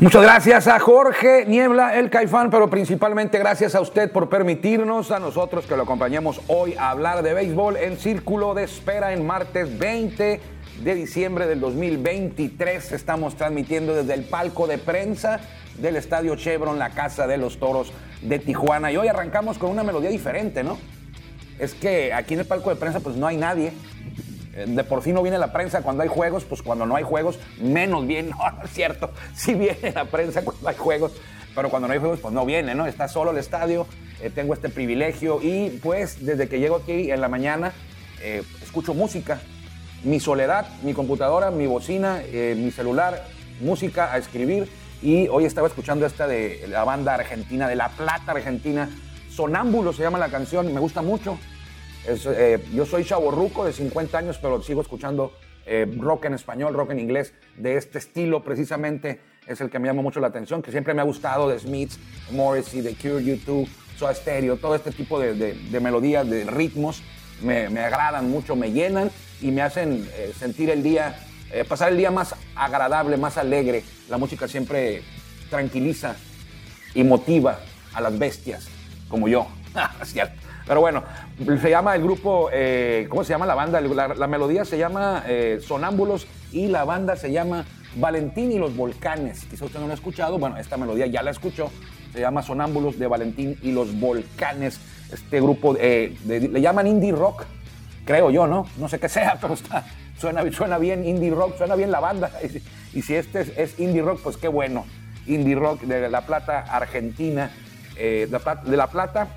Muchas gracias a Jorge Niebla, el Caifán, pero principalmente gracias a usted por permitirnos a nosotros que lo acompañemos hoy a hablar de béisbol en Círculo de Espera en martes 20 de diciembre del 2023. Estamos transmitiendo desde el palco de prensa del Estadio Chevron, la Casa de los Toros de Tijuana. Y hoy arrancamos con una melodía diferente, ¿no? Es que aquí en el palco de prensa pues no hay nadie, de por sí no viene la prensa cuando hay juegos, pues cuando no hay juegos, menos viene. No, no es cierto. Sí viene la prensa cuando hay juegos, pero cuando no hay juegos, pues no viene, ¿no? Está solo el estadio, eh, tengo este privilegio y pues desde que llego aquí en la mañana, eh, escucho música. Mi soledad, mi computadora, mi bocina, mi celular, música a escribir. Y hoy estaba escuchando esta de la banda argentina, de La Plata Argentina. Sonámbulo se llama la canción, me gusta mucho. Eh, yo soy chaborruco de 50 años, pero sigo escuchando eh, rock en español, rock en inglés, de este estilo precisamente es el que me llama mucho la atención, que siempre me ha gustado de Smiths, Morrissey, The Cure, YouTube, Soda Stereo, todo este tipo de, melodías, de ritmos, me, agradan mucho, me llenan y me hacen eh, sentir el día, pasar el día más agradable, más alegre. La música siempre tranquiliza y motiva a las bestias, como yo. ¿Cierto? Pero bueno, se llama el grupo, eh, ¿cómo se llama la banda? La, melodía se llama eh, Sonámbulos y la banda se llama Valentín y los Volcanes. Quizá usted no lo ha escuchado, bueno, esta melodía ya la escuchó. Se llama Sonámbulos de Valentín y los Volcanes. Este grupo eh, le llaman indie rock, creo yo, ¿no? No sé qué sea, pero está, suena, suena bien indie rock, suena bien la banda. Y, si este es, indie rock, pues qué bueno. Indie rock de La Plata, Argentina. de La Plata,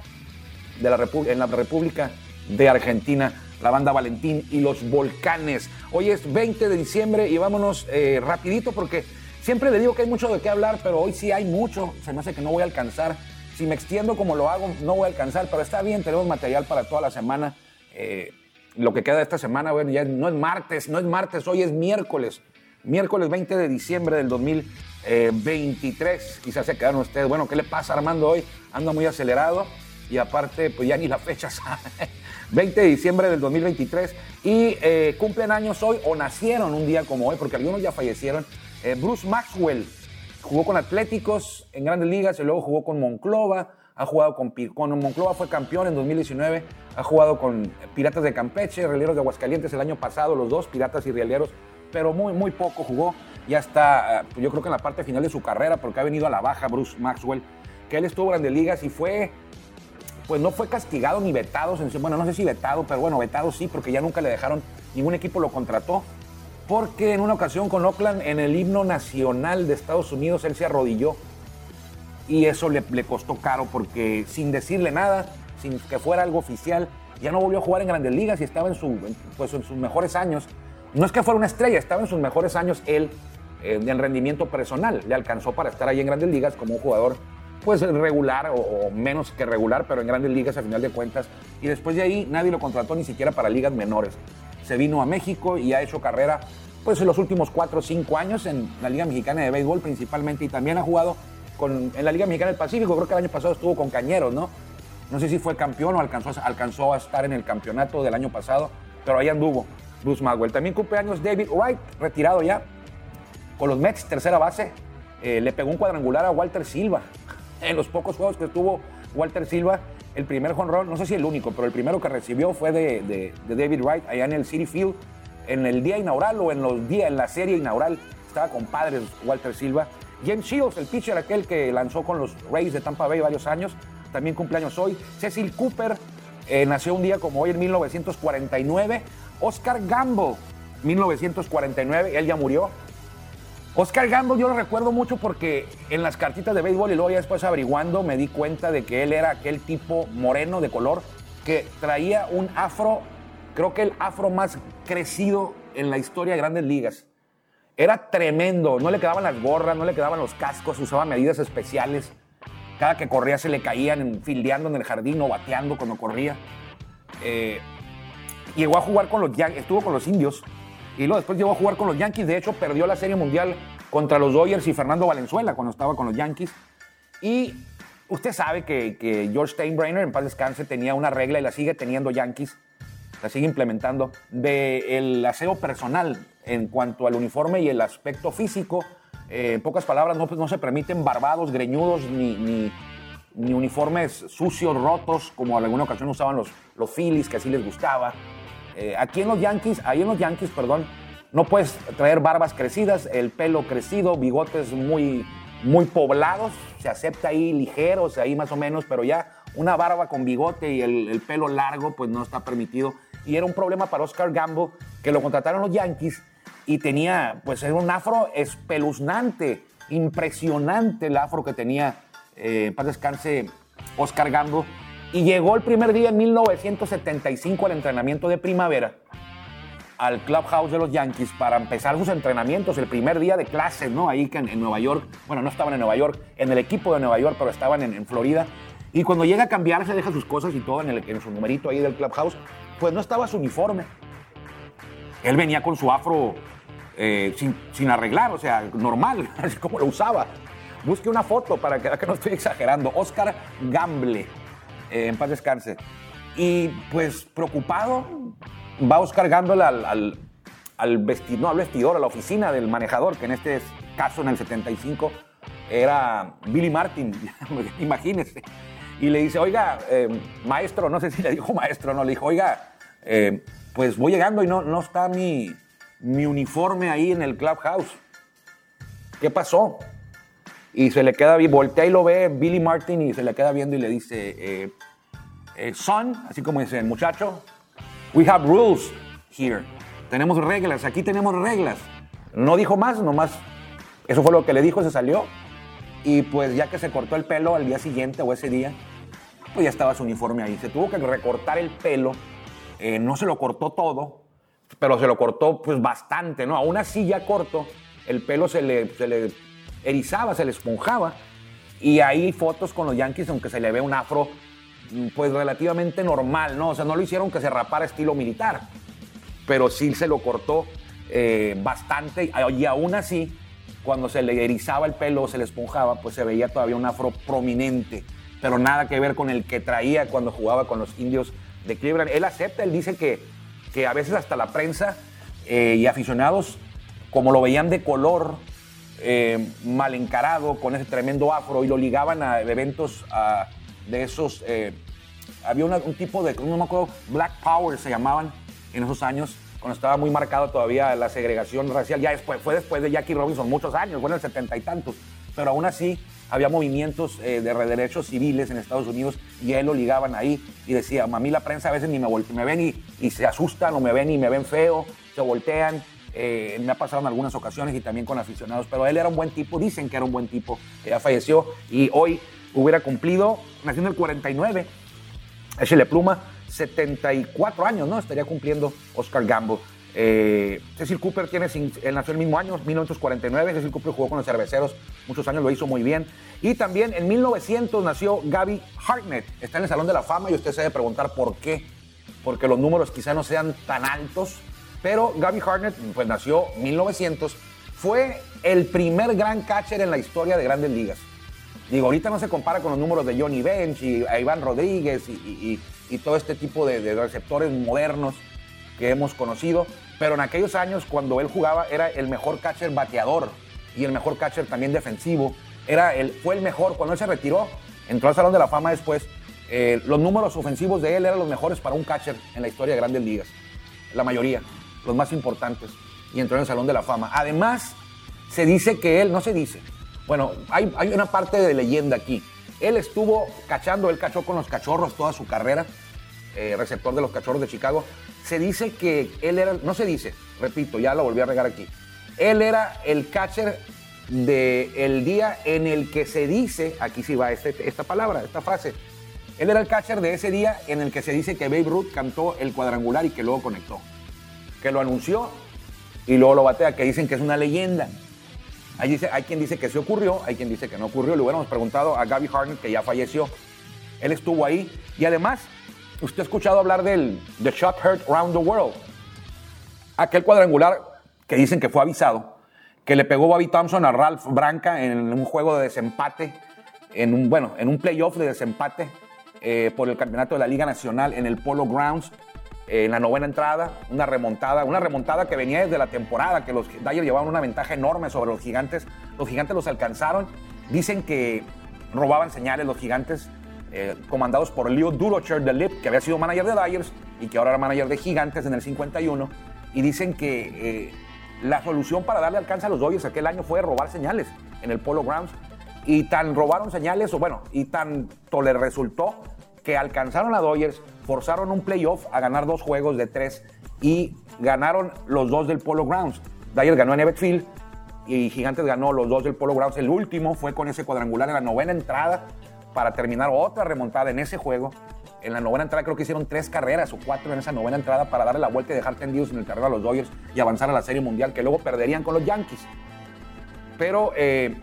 de la en la República de Argentina, la banda Valentín y los Volcanes. Hoy es 20 de diciembre y vámonos eh, rapidito porque siempre le digo que hay mucho de qué hablar, pero hoy sí hay mucho. Se me hace que no voy a alcanzar. Si me extiendo como lo hago, no voy a alcanzar, pero está bien, tenemos material para toda la semana. Eh, lo que queda de esta semana, bueno, ya no es martes, no es martes, hoy es miércoles. Miércoles 20 de diciembre del 2023. Quizás se quedaron ustedes. Bueno, ¿qué le pasa Armando hoy? Anda muy acelerado y aparte, pues ya ni la fecha sabe. 20 de diciembre del 2023 y eh, cumplen años hoy o nacieron un día como hoy, porque algunos ya fallecieron. Eh, Bruce Maxwell jugó con Atléticos en grandes ligas y luego jugó con Monclova. Ha jugado con, con Monclova, fue campeón en 2019. Ha jugado con Piratas de Campeche, Rieleros de Aguascalientes el año pasado, los dos, Piratas y Rieleros, pero muy, muy poco jugó. Ya está, pues yo creo que en la parte final de su carrera, porque ha venido a la baja Bruce Maxwell, que él estuvo en grandes ligas y fue pues no fue castigado ni vetado. Bueno, no sé si vetado, pero bueno, vetado sí, porque ya nunca le dejaron, ningún equipo lo contrató. Porque en una ocasión con Oakland, en el himno nacional de Estados Unidos, él se arrodilló. Y eso le, costó caro, porque sin decirle nada, sin que fuera algo oficial, ya no volvió a jugar en grandes ligas y estaba en, su, pues en sus mejores años. No es que fuera una estrella, estaba en sus mejores años él eh, en rendimiento personal. Le alcanzó para estar ahí en grandes ligas como un jugador pues regular o, menos que regular, pero en grandes ligas a final de cuentas. Y después de ahí nadie lo contrató ni siquiera para ligas menores. Se vino a México y ha hecho carrera pues en los últimos cuatro o cinco años en la Liga Mexicana de Béisbol principalmente y también ha jugado con, en la Liga Mexicana del Pacífico. Creo que el año pasado estuvo con Cañeros, ¿no? No sé si fue campeón o alcanzó, alcanzó a estar en el campeonato del año pasado, pero ahí anduvo Bruce Magwell. También cumple años David Wright, retirado ya, con los Mets, tercera base. Eh, le pegó un cuadrangular a Walter Silva en los pocos juegos que estuvo Walter Silva, el primer jonrón, no sé si el único, pero el primero que recibió fue de, David Wright allá en el City Field, en el día inaugural o en los días, en la serie inaugural, estaba con padres Walter Silva James Shields, el pitcher aquel que lanzó con los Rays de Tampa Bay varios años, también cumpleaños hoy. Cecil Cooper eh, nació un día como hoy en 1949. Oscar Gamble, 1949, él ya murió. Oscar Gamble yo lo recuerdo mucho porque en las cartitas de béisbol y luego ya después averiguando me di cuenta de que él era aquel tipo moreno de color que traía un afro, creo que el afro más crecido en la historia de grandes ligas. Era tremendo, no le quedaban las gorras, no le quedaban los cascos, usaba medidas especiales. Cada que corría se le caían fildeando en el jardín o bateando cuando corría. Eh, llegó a jugar con los estuvo con los indios y luego después llegó a jugar con los Yankees. De hecho, perdió la Serie Mundial contra los Dodgers y Fernando Valenzuela cuando estaba con los Yankees. Y usted sabe que, que George Steinbrenner, en paz descanse, tenía una regla y la sigue teniendo Yankees, la sigue implementando, del aseo personal en cuanto al uniforme y el aspecto físico. Eh, en pocas palabras, no, pues, no se permiten barbados, greñudos, ni, ni, ni, uniformes sucios, rotos, como en alguna ocasión usaban los, los Phillies, que así les gustaba. Eh, aquí en los Yankees, ahí en los Yankees, perdón, no puedes traer barbas crecidas, el pelo crecido, bigotes muy, muy poblados, se acepta ahí ligeros, ahí más o menos, pero ya una barba con bigote y el, pelo largo, pues no está permitido. Y era un problema para Oscar Gamble, que lo contrataron los Yankees y tenía, pues era un afro espeluznante, impresionante el afro que tenía, eh, para descanse, Oscar Gamble y llegó el primer día en 1975 al entrenamiento de primavera al clubhouse de los Yankees para empezar sus entrenamientos, el primer día de clases, ¿no? Ahí en, en Nueva York, bueno, no estaban en Nueva York, en el equipo de Nueva York, pero estaban en, Florida. Y cuando llega a cambiarse, deja sus cosas y todo en, el, su numerito ahí del clubhouse, pues no estaba su uniforme. Él venía con su afro eh, sin, sin, arreglar, o sea, normal, así como lo usaba. Busque una foto para que, que no estoy exagerando. Oscar Gamble eh, en paz descanse. Y pues preocupado, va Oscar al, al, al, no, al vestidor, a la oficina del manejador, que en este caso en el 75 era Billy Martin, imagínese. Y le dice, oiga, eh, maestro, no sé si le dijo maestro no, le dijo, oiga, eh, pues voy llegando y no, no está mi, mi uniforme ahí en el clubhouse. ¿Qué pasó? Y se le queda, voltea y lo ve Billy Martin y se le queda viendo y le dice, eh, eh, son, así como dice el muchacho, we have rules here. Tenemos reglas, aquí tenemos reglas. No dijo más, nomás, eso fue lo que le dijo, se salió. Y pues ya que se cortó el pelo al día siguiente o ese día, pues ya estaba su uniforme ahí. Se tuvo que recortar el pelo, eh, no se lo cortó todo, pero se lo cortó pues bastante, ¿no? Aún así ya corto, el pelo se le, se le erizaba, se le esponjaba. Y hay fotos con los Yankees, aunque se le ve un afro, pues relativamente normal, ¿no? O sea, no lo hicieron que se rapara estilo militar, pero sí se lo cortó eh, bastante. Y aún así, cuando se le erizaba el pelo, se le esponjaba, pues se veía todavía un afro prominente, pero nada que ver con el que traía cuando jugaba con los indios de Cleveland. Él acepta, él dice que, que a veces hasta la prensa eh, y aficionados, como lo veían de color, eh, mal encarado con ese tremendo afro y lo ligaban a eventos de esos. Eh, había un tipo de, no me acuerdo, Black Power se llamaban en esos años, cuando estaba muy marcado todavía la segregación racial. Ya después, fue después de Jackie Robinson, muchos años, fue en el setenta y tantos. Pero aún así había movimientos eh, de derechos civiles en Estados Unidos y él lo ligaban ahí y decía, a mí la prensa a veces ni me, me ven y, y, se asustan o me ven y me ven feo, se voltean eh, me ha pasado en algunas ocasiones y también con aficionados, pero él era un buen tipo, dicen que era un buen tipo, ya falleció y hoy hubiera cumplido, nació en el 49, échele pluma, 74 años, ¿no? Estaría cumpliendo Oscar Gamble. Eh, Cecil Cooper tiene, él nació el mismo año, 1949. Cecil Cooper jugó con los cerveceros muchos años, lo hizo muy bien. Y también en 1900 nació Gaby Hartnett. Está en el Salón de la Fama y usted se debe preguntar por qué. Porque los números quizá no sean tan altos pero Gabby Hartnett, pues nació en 1900, fue el primer gran catcher en la historia de grandes ligas. Digo, ahorita no se compara con los números de Johnny Bench y Iván Rodríguez y, todo este tipo de, receptores modernos que hemos conocido, pero en aquellos años cuando él jugaba era el mejor catcher bateador y el mejor catcher también defensivo. Era el, fue el mejor cuando él se retiró, entró al Salón de la Fama después. Eh, los números ofensivos de él eran los mejores para un catcher en la historia de grandes ligas, la mayoría los más importantes, y entró en el Salón de la Fama. Además, se dice que él, no se dice, Bueno, hay, hay una parte de leyenda aquí. Él estuvo cachando, él cachó con los cachorros toda su carrera, eh, receptor de los cachorros de Chicago. Se dice que él era, no se dice, repito, ya lo volví a regar aquí. Él era el catcher del día en el que se dice, aquí sí va este, esta palabra, esta frase. Él era el catcher de ese día en el que se dice que Babe Ruth cantó el cuadrangular y que luego conectó. Que lo anunció y luego lo batea, que dicen que es una leyenda. Hay, dice, hay quien dice que se ocurrió, hay quien dice que no ocurrió. Le hubiéramos preguntado a Gaby Harden, que ya falleció. Él estuvo ahí. Y además, usted ha escuchado hablar del The Shot Heard Around the World. Aquel cuadrangular que dicen que fue avisado, que le pegó Bobby Thompson a Ralph Branca en un juego de desempate, en un, bueno, en un playoff de desempate eh, por el campeonato de la Liga Nacional en el Polo Grounds en la novena entrada, una remontada, una remontada que venía desde la temporada, que los Dodgers llevaban una ventaja enorme sobre los gigantes. Los gigantes los alcanzaron. Dicen que robaban señales los gigantes, eh, comandados por Leo Durocher de Lip, que había sido manager de Dyers y que ahora era manager de gigantes en el 51. Y dicen que eh, la solución para darle alcance a los Dodgers aquel año fue robar señales en el Polo Grounds. Y tan robaron señales, o bueno, y tanto le resultó que alcanzaron a Dodgers, forzaron un playoff a ganar dos juegos de tres y ganaron los dos del Polo Grounds. Dodgers ganó en Everett Field y Gigantes ganó los dos del Polo Grounds. El último fue con ese cuadrangular en la novena entrada para terminar otra remontada en ese juego. En la novena entrada creo que hicieron tres carreras o cuatro en esa novena entrada para darle la vuelta y dejar tendidos en el terreno a los Dodgers y avanzar a la Serie Mundial que luego perderían con los Yankees. Pero, eh,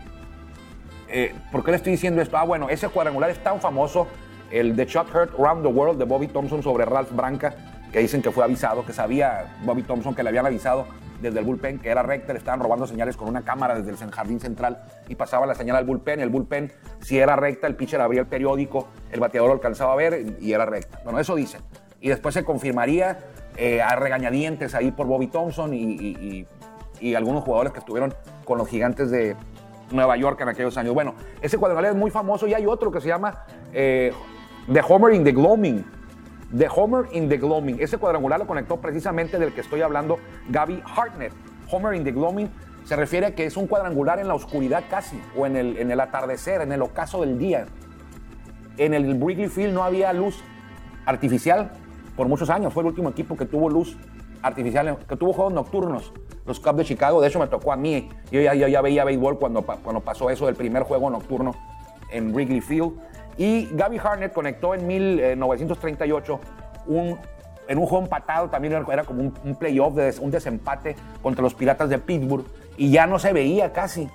eh, ¿por qué le estoy diciendo esto? Ah, bueno, ese cuadrangular es tan famoso el The Shot Heard Around the World de Bobby Thompson sobre Ralph Branca, que dicen que fue avisado, que sabía Bobby Thompson que le habían avisado desde el bullpen que era recta, le estaban robando señales con una cámara desde el jardín central y pasaba la señal al bullpen. El bullpen, si era recta, el pitcher abría el periódico, el bateador lo alcanzaba a ver y era recta. Bueno, eso dicen. Y después se confirmaría eh, a regañadientes ahí por Bobby Thompson y, algunos jugadores que estuvieron con los gigantes de Nueva York en aquellos años. Bueno, ese cuadrangular es muy famoso y hay otro que se llama eh, The Homer in the Gloaming. The Homer in the Gloaming. Ese cuadrangular lo conectó precisamente del que estoy hablando Gaby Hartnett. Homer in the Gloaming se refiere a que es un cuadrangular en la oscuridad casi, o en el, en el atardecer, en el ocaso del día. En el Wrigley Field no había luz artificial por muchos años. Fue el último equipo que tuvo luz artificial, que tuvo juegos nocturnos. Los Cubs de Chicago, de hecho me tocó a mí. Yo ya, ya veía béisbol cuando, cuando pasó eso del primer juego nocturno en Wrigley Field. Y Gaby Harnett conectó en 1938 un, en un juego empatado, también era como un, playoff, un desempate contra los Piratas de Pittsburgh, y ya no se veía casi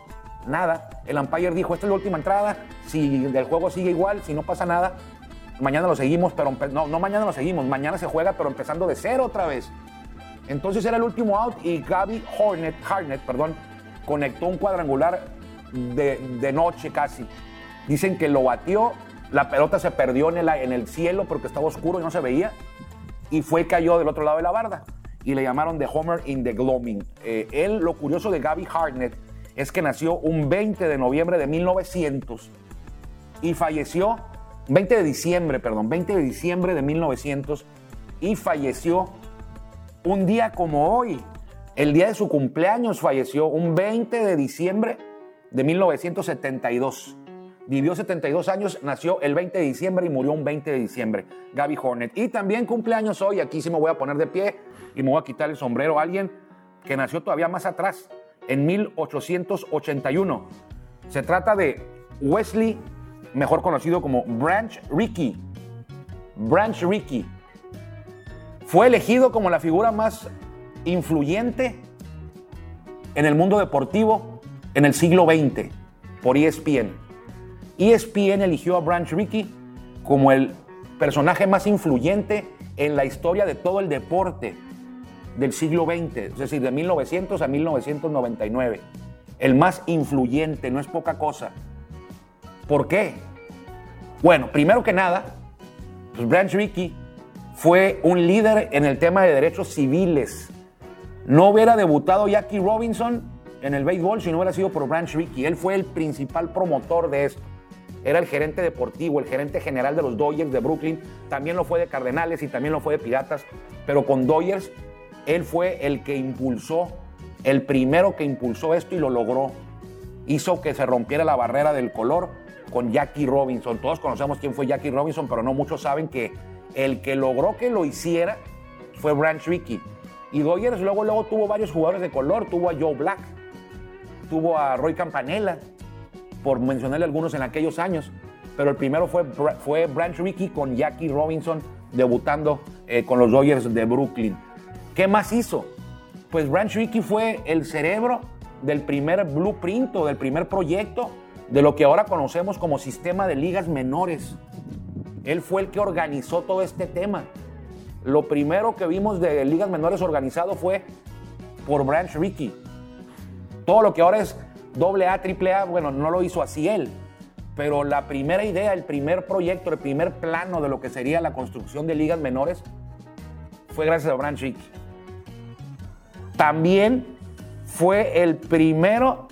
nada. El umpire dijo, esta es la última entrada, si el juego sigue igual, si no pasa nada, mañana lo seguimos, pero no, no mañana lo seguimos, mañana se juega, pero empezando de cero otra vez. Entonces era el último out y Gaby Hornet, Harnett perdón, conectó un cuadrangular de, de noche casi. Dicen que lo batió la pelota se perdió en el, cielo porque estaba oscuro y no se veía. Y fue cayó del otro lado de la barda. Y le llamaron The Homer in the Gloaming. Eh, él, lo curioso de Gaby Hartnett es que nació un 20 de noviembre de 1900 y falleció, 20 de diciembre, perdón, 20 de diciembre de 1900 y falleció un día como hoy. El día de su cumpleaños falleció un 20 de diciembre de 1972. Vivió 72 años, nació el 20 de diciembre y murió un 20 de diciembre. Gaby Hornet. Y también cumpleaños hoy, aquí sí me voy a poner de pie y me voy a quitar el sombrero. Alguien que nació todavía más atrás, en 1881. Se trata de Wesley, mejor conocido como Branch Rickey. Branch Rickey. Fue elegido como la figura más influyente en el mundo deportivo en el siglo XX por ESPN. ESPN eligió a Branch Rickey como el personaje más influyente en la historia de todo el deporte del siglo XX, es decir, de 1900 a 1999. El más influyente, no es poca cosa. ¿Por qué? Bueno, primero que nada, pues Branch Rickey fue un líder en el tema de derechos civiles. No hubiera debutado Jackie Robinson en el béisbol si no hubiera sido por Branch Rickey. Él fue el principal promotor de esto era el gerente deportivo, el gerente general de los Dodgers de Brooklyn, también lo fue de Cardenales y también lo fue de Piratas, pero con Dodgers él fue el que impulsó, el primero que impulsó esto y lo logró. hizo que se rompiera la barrera del color con Jackie Robinson. Todos conocemos quién fue Jackie Robinson, pero no muchos saben que el que logró que lo hiciera fue Branch Rickey. Y Dodgers luego, luego tuvo varios jugadores de color. Tuvo a Joe Black, tuvo a Roy Campanella, por mencionarle algunos en aquellos años. Pero el primero fue, fue Branch Rickey con Jackie Robinson debutando eh, con los Dodgers de Brooklyn. ¿Qué más hizo? Pues Branch Rickey fue el cerebro del primer blueprint o del primer proyecto de lo que ahora conocemos como sistema de ligas menores. Él fue el que organizó todo este tema. Lo primero que vimos de ligas menores organizado fue por Branch Rickey. Todo lo que ahora es AA, AAA, bueno, no lo hizo así él. Pero la primera idea, el primer proyecto, el primer plano de lo que sería la construcción de ligas menores fue gracias a Rickey. También fue el primero,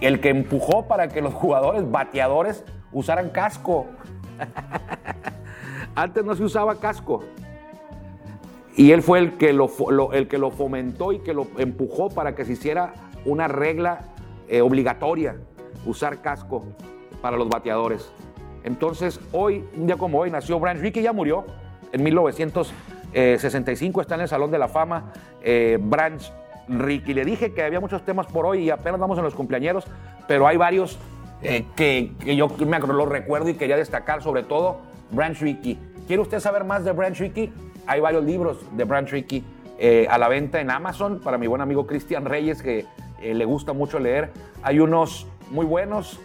el que empujó para que los jugadores bateadores usaran casco. Antes no se usaba casco. Y él fue el que lo, el que lo fomentó y que lo empujó para que se hiciera una regla eh, obligatoria, usar casco para los bateadores. Entonces, hoy, un día como hoy, nació Branch Rickey, ya murió en 1965, está en el Salón de la Fama. Eh, Branch Ricky. Le dije que había muchos temas por hoy y apenas vamos en los cumpleaños, pero hay varios eh, que, yo me lo recuerdo y quería destacar, sobre todo Branch Rickey. ¿Quiere usted saber más de Branch Rickey? Hay varios libros de Branch Rickey eh, a la venta en Amazon para mi buen amigo Cristian Reyes, que eh, le gusta mucho leer. Hay unos muy buenos,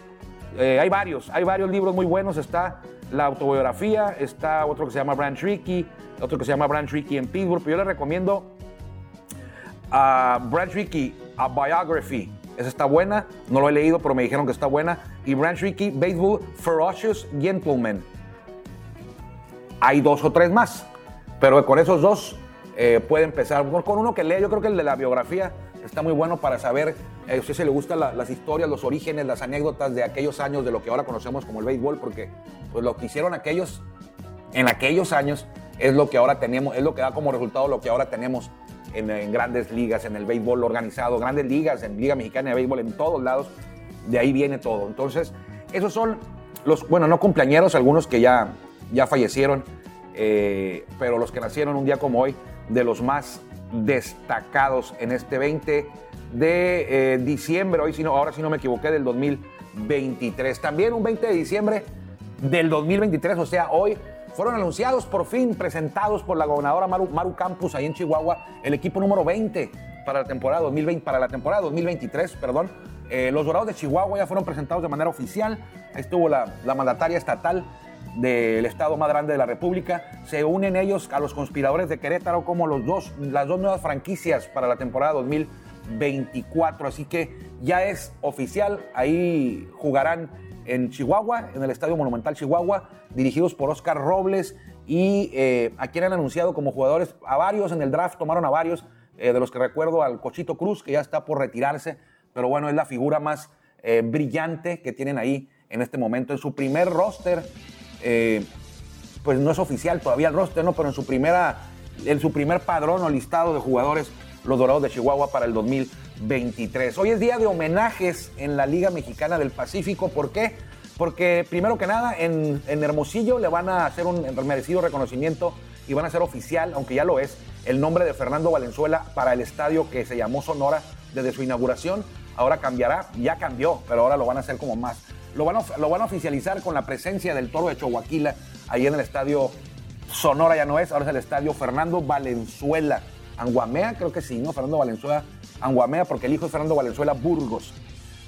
hay varios, hay varios libros muy buenos. Está la autobiografía, está otro que se llama Branch Rickey, otro que se llama Branch Rickey en Pittsburgh, pero yo le recomiendo a Branch Rickey, A Biography. Esa está buena, no lo he leído, pero me dijeron que está buena. Y Branch Rickey, Baseball Ferocious Gentleman. Hay dos o tres más, pero con esos dos eh, puede empezar. Con uno que lee, yo creo que el de la biografía está muy bueno para saber, eh, a usted se le gustan las historias, los orígenes, las anécdotas de aquellos años, de lo que ahora conocemos como el béisbol, porque pues, lo que hicieron aquellos, en aquellos años, es lo que ahora tenemos, es lo que da como resultado lo que ahora tenemos en, grandes ligas, en el béisbol organizado, grandes ligas, en Liga Mexicana de Béisbol, en todos lados. De ahí viene todo. Entonces, esos son los, bueno, no cumpleañeros, algunos que ya, ya fallecieron, eh, pero los que nacieron un día como hoy, de los más destacados en este 20 de eh, diciembre, hoy si no, ahora si no me equivoqué, del 2023. También un 20 de diciembre del 2023, o sea, hoy fueron anunciados por fin, presentados por la gobernadora Maru, Campus ahí en Chihuahua, el equipo número 20 para la temporada 2020, para la temporada 2023, perdón. Eh, los Dorados de Chihuahua ya fueron presentados de manera oficial. Ahí estuvo la, mandataria estatal del estado más grande de la República. Se unen ellos a los conspiradores de Querétaro como los dos, las dos nuevas franquicias para la temporada 2024. Así que ya es oficial. Ahí jugarán en Chihuahua, en el Estadio Monumental Chihuahua, dirigidos por Oscar Robles y eh, a quien han anunciado como jugadores a varios en el draft, tomaron a varios, eh, de los que recuerdo al Cochito Cruz, que ya está por retirarse, pero bueno, es la figura más eh, brillante que tienen ahí en este momento. En su primer roster, pues no es oficial todavía el roster, ¿no? Pero en su, primera, en su primer padrón o listado de jugadores, los Dorados de Chihuahua para el 2020. 23. Hoy es día de homenajes en la Liga Mexicana del Pacífico. ¿Por qué? Porque primero que nada en, Hermosillo le van a hacer un merecido reconocimiento y van a hacer oficial, aunque ya lo es, el nombre de Fernando Valenzuela para el estadio que se llamó Sonora desde su inauguración. Ahora cambiará, ya cambió, pero ahora lo van a hacer como más. Lo van a, lo van a oficializar con la presencia del toro de Chihuahua, ahí en el estadio Sonora ya no es, ahora es el estadio Fernando Valenzuela. Anguamea, creo que sí, ¿no? Fernando Valenzuela Anguamea, porque el hijo de Fernando Valenzuela Burgos.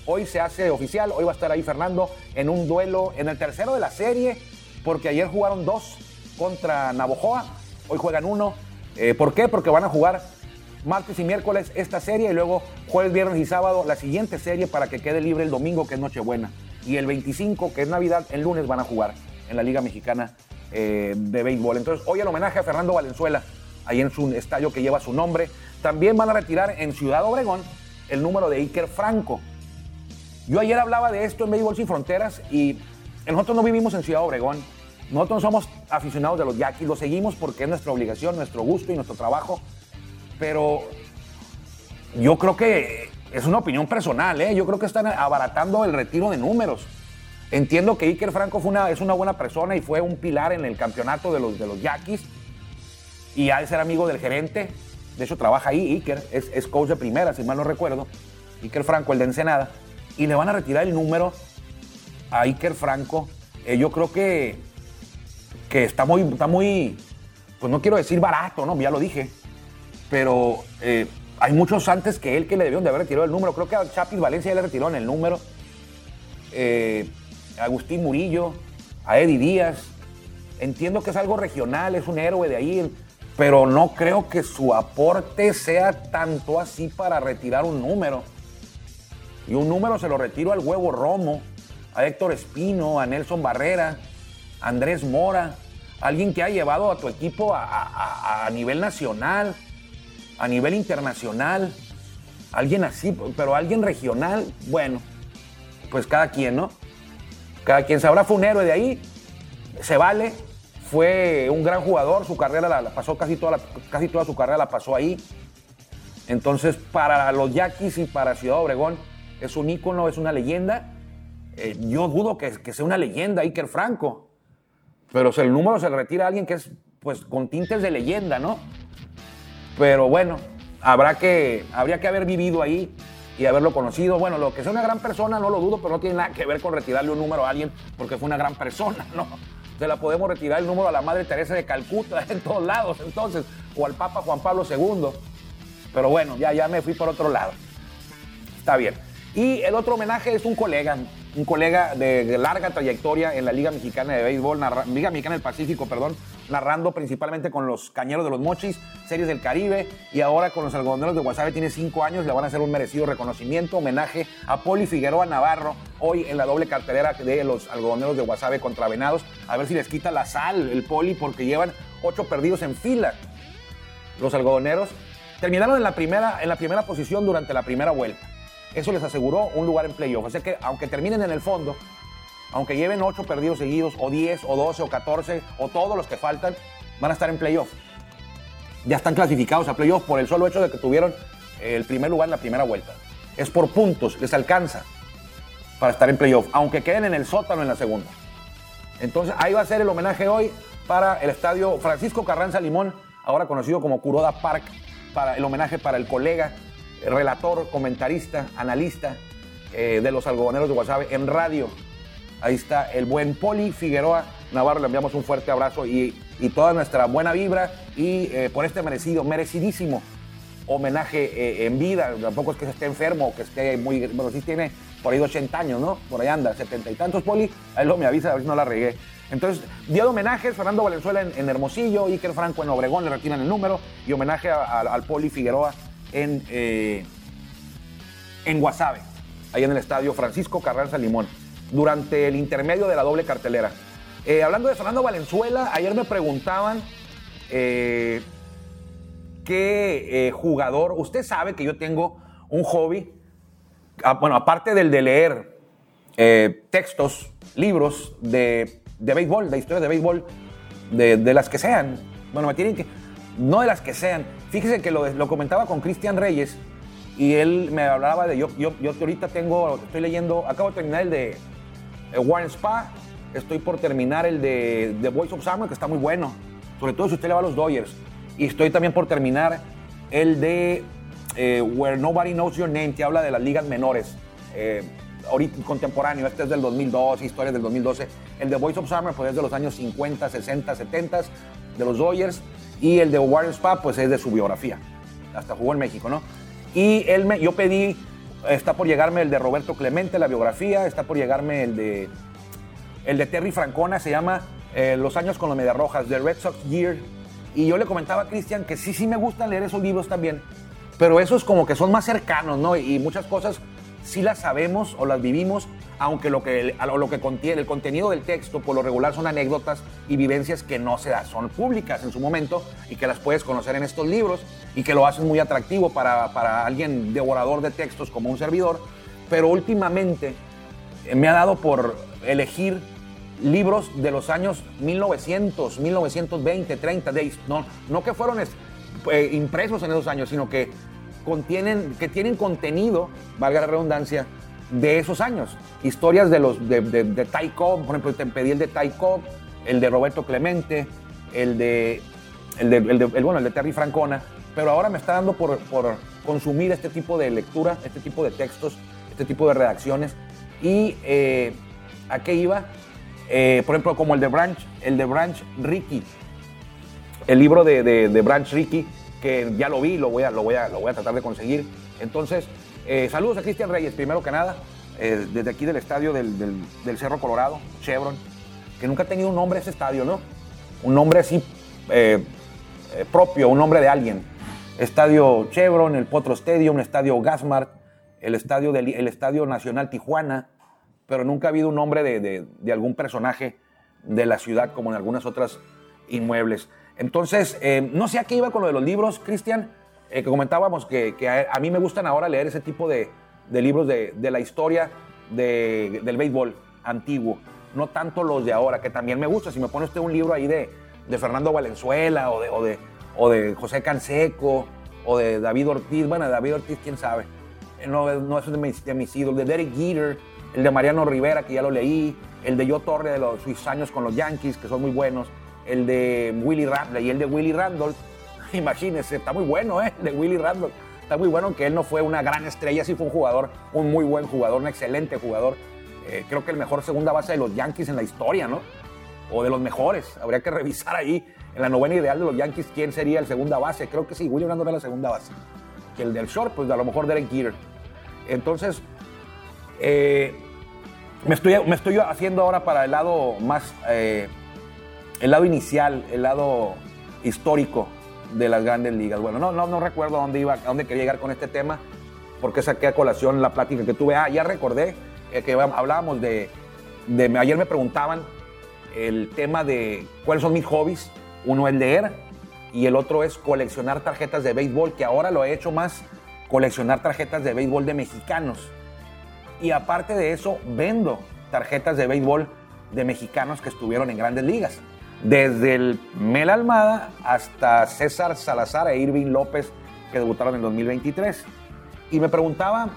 Hoy se hace oficial, hoy va a estar ahí Fernando en un duelo, en el tercero de la serie, porque ayer jugaron dos contra Navojoa, hoy juegan uno. Eh, ¿Por qué? Porque van a jugar martes y miércoles esta serie y luego jueves, viernes y sábado la siguiente serie para que quede libre el domingo, que es Nochebuena. Y el 25, que es Navidad, el lunes van a jugar en la Liga Mexicana eh, de Béisbol. Entonces, hoy el homenaje a Fernando Valenzuela, ahí en su estadio que lleva su nombre. También van a retirar en Ciudad Obregón el número de Iker Franco. Yo ayer hablaba de esto en Béisbol Sin Fronteras y nosotros no vivimros en Ciudad Obregón. Nosotros no somos aficionados de los Yaquis, lo seguimos porque es nuestra obligación, nuestro gusto y nuestro trabajo. Pero yo creo que es una opinión personal, ¿eh? yo creo que están abaratando el retiro de números. Entiendo que Iker Franco fue una, es una buena persona y fue un pilar en el campeonato de los, de los Yaquis y ha de ser amigo del gerente. De hecho, trabaja ahí, Iker, es, es coach de primera, si mal no recuerdo. Iker Franco, el de Ensenada. Y le van a retirar el número a Iker Franco. Eh, yo creo que, que está muy, está muy, pues no quiero decir barato, ¿no? Ya lo dije. Pero eh, hay muchos antes que él que le debieron de haber retirado el número. Creo que a Chapis Valencia ya le retiró en el número. Eh, Agustín Murillo, a Eddie Díaz. Entiendo que es algo regional, es un héroe de ahí, pero no creo que su aporte sea tanto así para retirar un número. Y un número se lo retiro al huevo Romo, a Héctor Espino, a Nelson Barrera, a Andrés Mora, alguien que ha llevado a tu equipo a, a nivel nacional, a nivel internacional, alguien así, pero alguien regional, bueno, pues cada quien, ¿no? Cada quien sabrá, fue un héroe de ahí, se vale, fue un gran jugador, su carrera la, pasó casi toda, casi toda su carrera la pasó ahí. Entonces, para los Yaquis y para Ciudad Obregón, es un ícono, es una leyenda. Eh, yo dudo que, que, sea una leyenda Iker Franco, pero el número se le retira a alguien que es, pues, con tintes de leyenda, ¿no? Pero bueno, habrá que, habría que haber vivido ahí y haberlo conocido. Bueno, lo que sea una gran persona, no lo dudo, pero no tiene nada que ver con retirarle un número a alguien porque fue una gran persona, ¿no? Se la podemos retirar el número a la Madre Teresa de Calcuta en todos lados, entonces, o al Papa Juan Pablo II. Pero bueno, ya, ya me fui por otro lado. Está bien. Y el otro homenaje es un colega, un colega de larga trayectoria en la Liga Mexicana de Béisbol, Liga Mexicana del Pacífico, perdón, narrando principalmente con los Cañeros de los Mochis, Series del Caribe, y ahora con los Algodoneros de Guasave, tiene cinco años, le van a hacer un merecido reconocimiento, homenaje a Poli Figueroa Navarro, hoy en la doble cartelera de los Algodoneros de Guasave contra Venados, a ver si les quita la sal el Poli, porque llevan ocho perdidos en fila. Los Algodoneros terminaron en la primera, en la primera posición durante la primera vuelta. Eso les aseguró un lugar en playoff. Así que aunque terminen en el fondo, aunque lleven 8 perdidos seguidos, o 10, o 12, o 14, o todos los que faltan, van a estar en playoff. Ya están clasificados a playoff por el solo hecho de que tuvieron el primer lugar en la primera vuelta. Es por puntos, les alcanza para estar en playoff, aunque queden en el sótano en la segunda. Entonces ahí va a ser el homenaje hoy para el estadio Francisco Carranza Limón, ahora conocido como Curoda Park, para el homenaje para el colega relator, comentarista, analista eh, de los algodoneros de Guasave en radio. Ahí está el buen Poli Figueroa Navarro. Le enviamos un fuerte abrazo y, toda nuestra buena vibra y eh, por este merecido, merecidísimo homenaje eh, en vida. Tampoco es que esté enfermo o que esté muy. Bueno, sí tiene por ahí 80 años, ¿no? Por ahí anda, 70 y tantos, Poli. Ahí lo me avisa, a ver si no la regué. Entonces, día de homenajes, Fernando Valenzuela en, Hermosillo, Iker Franco en Obregón, le retiran el número, y homenaje al Poli Figueroa en, eh, en Guasave, ahí en el estadio Francisco Carranza Limón, durante el intermedio de la doble cartelera. Eh, hablando de Fernando Valenzuela, ayer me preguntaban eh, qué jugador, usted sabe que yo tengo un hobby, bueno, aparte del de leer textos, libros de, de, béisbol, de historia de béisbol, de, de las que sean, bueno, me tienen que, no de las que sean, Fíjese que lo, comentaba con Cristian Reyes y él me hablaba de, yo, yo, yo ahorita tengo, estoy leyendo, acabo de terminar el de Warren Spa, estoy por terminar el de The Voice of Summer, que está muy bueno, sobre todo si usted le va a los Dodgers. Y estoy también por terminar el de eh, Where Nobody Knows Your Name, que habla de las ligas menores. Eh, ahorita contemporáneo, este es del 2002, historias del 2012. El de Voice of Summer pues es de los años 50, 60, 70 de los Dodgers. Y el de Warren Spa, pues es de su biografía. Hasta jugó en México, ¿no? Y él me, yo pedí, está por llegarme el de Roberto Clemente, la biografía, está por llegarme el de, el de Terry Francona, se llama eh, Los años con los Mediarrojas, The Red Sox Year. Y yo le comentaba a Cristian que sí, sí me gustan leer esos libros también, pero esos como que son más cercanos, ¿no? Y muchas cosas sí las sabemos o las vivimos, aunque lo que, lo que contiene, el contenido del texto por lo regular son anécdotas y vivencias que no se dan, son públicas en su momento y que las puedes conocer en estos libros y que lo hacen muy atractivo para, para alguien devorador de textos como un servidor. Pero últimamente eh, me ha dado por elegir libros de los años 1900, 1920, 30, no, no que fueron eh, impresos en esos años, sino que contienen, que tienen contenido, valga la redundancia, de esos años. Historias de los de, de, Cobb, por ejemplo, te pedí el de Cobb, el de Roberto Clemente, el de, el de, el de- bueno, el de Terry Francona, pero ahora me está dando por, por consumir este tipo de lectura, este tipo de textos, este tipo de redacciones. Y eh, ¿a qué iba? Eh, por ejemplo, como el de Branch, el de Branch Ricky, el libro de, de- de Branch Ricky, que ya lo vi, lo voy a, lo voy a, lo voy a tratar de conseguir. Entonces, eh, saludos a Cristian Reyes, primero que nada, eh, desde aquí del estadio del, Cerro Colorado, Chevron, que nunca ha tenido un nombre ese estadio, ¿no? Un nombre así eh, propio, un nombre de alguien. Estadio Chevron, el Potro Stadium, Estadio Gasmart, el Estadio, del, el estadio Nacional Tijuana, pero nunca ha habido un nombre de, de- algún personaje de la ciudad como en algunas otras inmuebles. Entonces, no sé a qué iba con lo de los libros, Cristian, eh, que comentábamos que, a, mí me gustan ahora leer ese tipo de, de libros de, de la historia de- del béisbol antiguo, no tanto los de ahora, que también me gusta. Si me pone usted un libro ahí de, Fernando Valenzuela o de, José Canseco o de David Ortiz, bueno, David Ortiz, quién sabe. Eh, No, no es de mis, de mis ídolos, de Derek Jeter, el de Mariano Rivera, que ya lo leí, el de Yo Torre de los sus años con los Yankees, que son muy buenos, el de Willy Randolph, y el de Willy Randolph, imagínense, está muy bueno, ¿eh? De Willy Randolph. Está muy bueno que él no fue una gran estrella, sí fue un jugador, un muy buen jugador, un excelente jugador. Eh, creo que el mejor segunda base de los Yankees en la historia, ¿no? O de los mejores. Habría que revisar ahí en la novena ideal de los Yankees quién sería el segunda base. Creo que sí, Willy Randolph era la segunda base. Que el del short, pues a lo mejor Derek Jeter. Entonces, eh, me, estoy, me estoy haciendo ahora para el lado más, eh, el lado inicial, el lado histórico de las grandes ligas. Bueno, no, no, no recuerdo a dónde iba, a dónde quería llegar con este tema, porque saqué a colación la plática que tuve. Ah, ya recordé eh, que hablábamos de, de, ayer me preguntaban el tema de cuáles son mis hobbies. Uno es leer y el otro es coleccionar tarjetas de béisbol, que ahora lo he hecho más, coleccionar tarjetas de béisbol de mexicanos. Y aparte de eso, vendo tarjetas de béisbol de mexicanos que estuvieron en grandes ligas. Desde el Mel Almada hasta César Salazar e Irving López, que debutaron en 2023. Y me preguntaba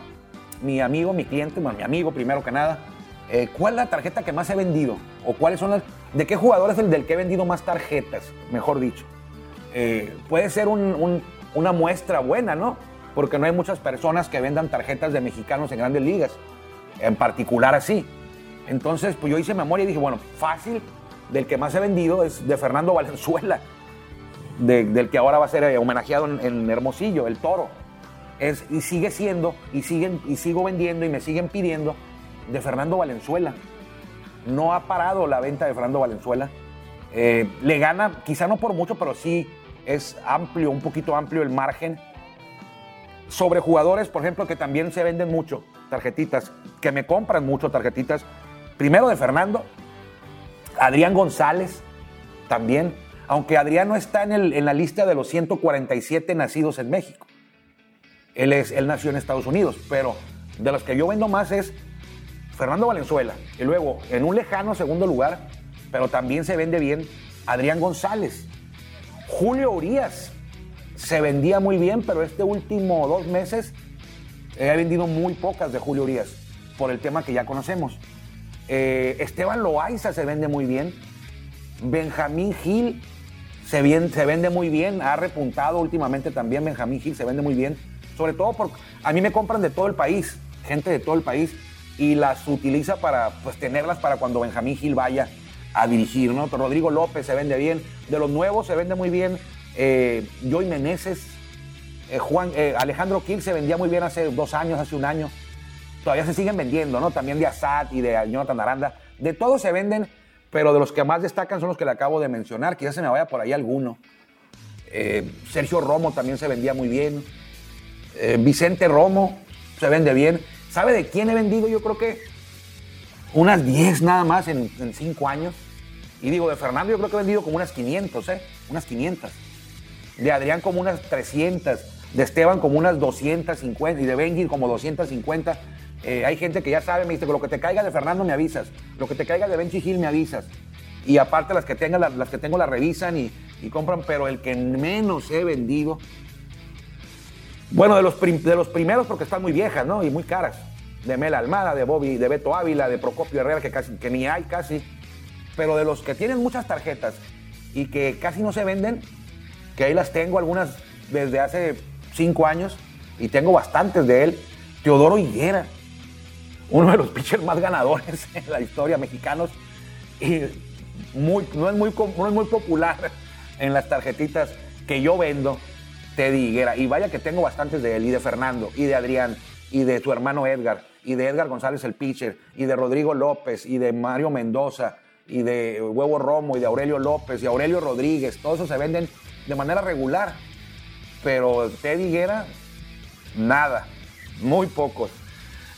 mi amigo, mi cliente, bueno, mi amigo primero que nada, eh, ¿cuál es la tarjeta que más he vendido? ¿O cuáles son las... ¿De qué jugador es el del que he vendido más tarjetas? Mejor dicho. Eh, puede ser un, un, una muestra buena, ¿no? Porque no hay muchas personas que vendan tarjetas de mexicanos en grandes ligas, en particular así. Entonces, pues yo hice memoria y dije, bueno, fácil, del que más he vendido es de Fernando Valenzuela, de, del que ahora va a ser eh, homenajeado en, Hermosillo, el toro. Y sigue siendo, y, siguen, y sigo vendiendo y me siguen pidiendo de Fernando Valenzuela. No ha parado la venta de Fernando Valenzuela. Eh, le gana, quizá no por mucho, pero sí es amplio, un poquito amplio el margen. Sobre jugadores, por ejemplo, que también se venden mucho, tarjetitas, que me compran mucho tarjetitas. Primero de Fernando, Adrián González también, aunque Adrián no está en, el, en, la lista de los 147 nacidos en México. Él, es, él nació en Estados Unidos, pero de los que yo vendo más es Fernando Valenzuela. Y luego, en un lejano segundo lugar, pero también se vende bien, Adrián González. Julio Urias se vendía muy bien, pero este último dos meses he vendido muy pocas de Julio Urias por el tema que ya conocemos. Eh, Esteban Loaiza se vende muy bien. Benjamín Gil se, bien, se, vende muy bien. Ha repuntado últimamente también. Benjamín Gil se vende muy bien. Sobre todo porque a mí me compran de todo el país, gente de todo el país, y las utiliza para pues, tenerlas para cuando Benjamín Gil vaya a dirigir. ¿no? Rodrigo López se vende bien. De los nuevos se vende muy bien. Eh, Joy Meneses, eh, Juan, eh, Alejandro Gil se vendía muy bien hace dos años, hace un año todavía se siguen vendiendo, ¿no? También de Assad y de Jonathan Aranda. De todos se venden, pero de los que más destacan son los que le acabo de mencionar. Quizás se me vaya por ahí alguno. Eh, Sergio Romo también se vendía muy bien. Eh, Vicente Romo se vende bien. ¿Sabe de quién he vendido? Yo creo que unas 10 nada más en, en 5 años. Y digo, de Fernando yo creo que he vendido como unas 500, ¿eh? Unas 500. De Adrián como unas 300. De Esteban como unas 250. Y de Benji como 250. Eh, hay gente que ya sabe, me dice, lo que te caiga de Fernando me avisas, lo que te caiga de Benji Gil me avisas. Y aparte las que, tenga, las, que tengo las revisan y, compran, pero el que menos he vendido Bueno, de los, de los primeros porque están muy viejas, ¿no? Y muy caras. De Mela Almada, de Bobby, de Beto Ávila, de Procopio Herrera, que, casi, que ni hay casi. Pero de los que tienen muchas tarjetas y que casi no se venden, que ahí las tengo algunas desde hace cinco años y tengo bastantes de él. Teodoro Higuera, uno de los pitchers más ganadores en la historia mexicanos y muy, no, es muy, no es muy popular en las tarjetitas que yo vendo, Teddy Higuera. Y vaya que tengo bastantes de él, y de Fernando, y de Adrián, y de tu hermano Edgar, y de Edgar González el pitcher, y de Rodrigo López, y de Mario Mendoza, y de Huevo Romo, y de Aurelio López, y Aurelio Rodríguez. Todos esos se venden de manera regular. Pero Teddy Higuera, nada, muy pocos.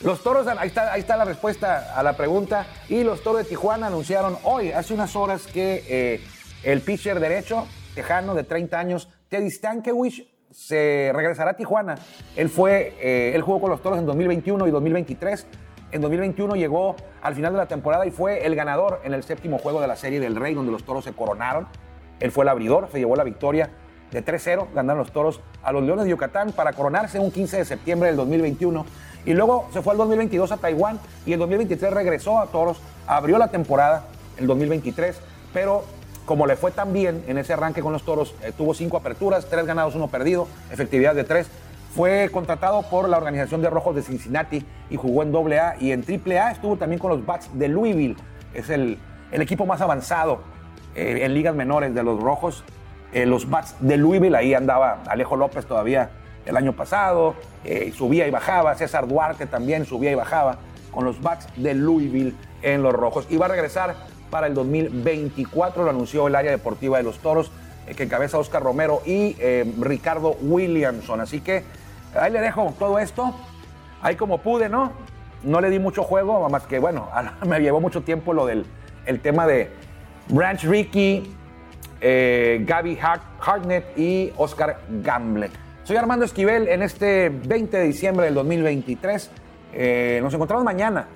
Los toros, ahí está, ahí está la respuesta a la pregunta. Y los toros de Tijuana anunciaron hoy, hace unas horas, que eh, el pitcher derecho, tejano de 30 años, Teddy Stankiewicz, se regresará a Tijuana. Él fue, eh, él jugó con los toros en 2021 y 2023. En 2021 llegó al final de la temporada y fue el ganador en el séptimo juego de la Serie del Rey, donde los toros se coronaron. Él fue el abridor, se llevó la victoria de 3-0, ganaron los toros a los Leones de Yucatán para coronarse un 15 de septiembre del 2021 y luego se fue al 2022 a Taiwán y el 2023 regresó a Toros, abrió la temporada el 2023, pero como le fue tan bien en ese arranque con los Toros, eh, tuvo cinco aperturas, tres ganados, uno perdido, efectividad de tres. Fue contratado por la organización de Rojos de Cincinnati y jugó en AA y en AAA estuvo también con los Bats de Louisville. Es el, el equipo más avanzado eh, en ligas menores de los Rojos. Eh, los Bats de Louisville, ahí andaba Alejo López todavía el año pasado, eh, subía y bajaba, César Duarte también subía y bajaba con los Bats de Louisville en los Rojos. Y va a regresar para el 2024, lo anunció el área deportiva de los Toros, eh, que encabeza Oscar Romero y eh, Ricardo Williamson. Así que ahí le dejo todo esto, ahí como pude, ¿no? No le di mucho juego, más que, bueno, me llevó mucho tiempo lo del el tema de Branch Ricky, Gaby Hartnett y Oscar Gamble. Soy Armando Esquivel en este 20 de diciembre del 2023. Eh, nos encontramos mañana,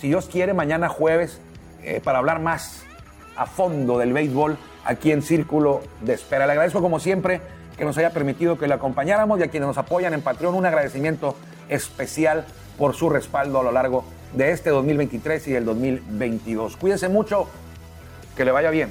si Dios quiere, mañana jueves, eh, para hablar más a fondo del béisbol aquí en Círculo de Espera. Le agradezco como siempre que nos haya permitido que le acompañáramos y a quienes nos apoyan en Patreon un agradecimiento especial por su respaldo a lo largo de este 2023 y del 2022. Cuídense mucho, que le vaya bien.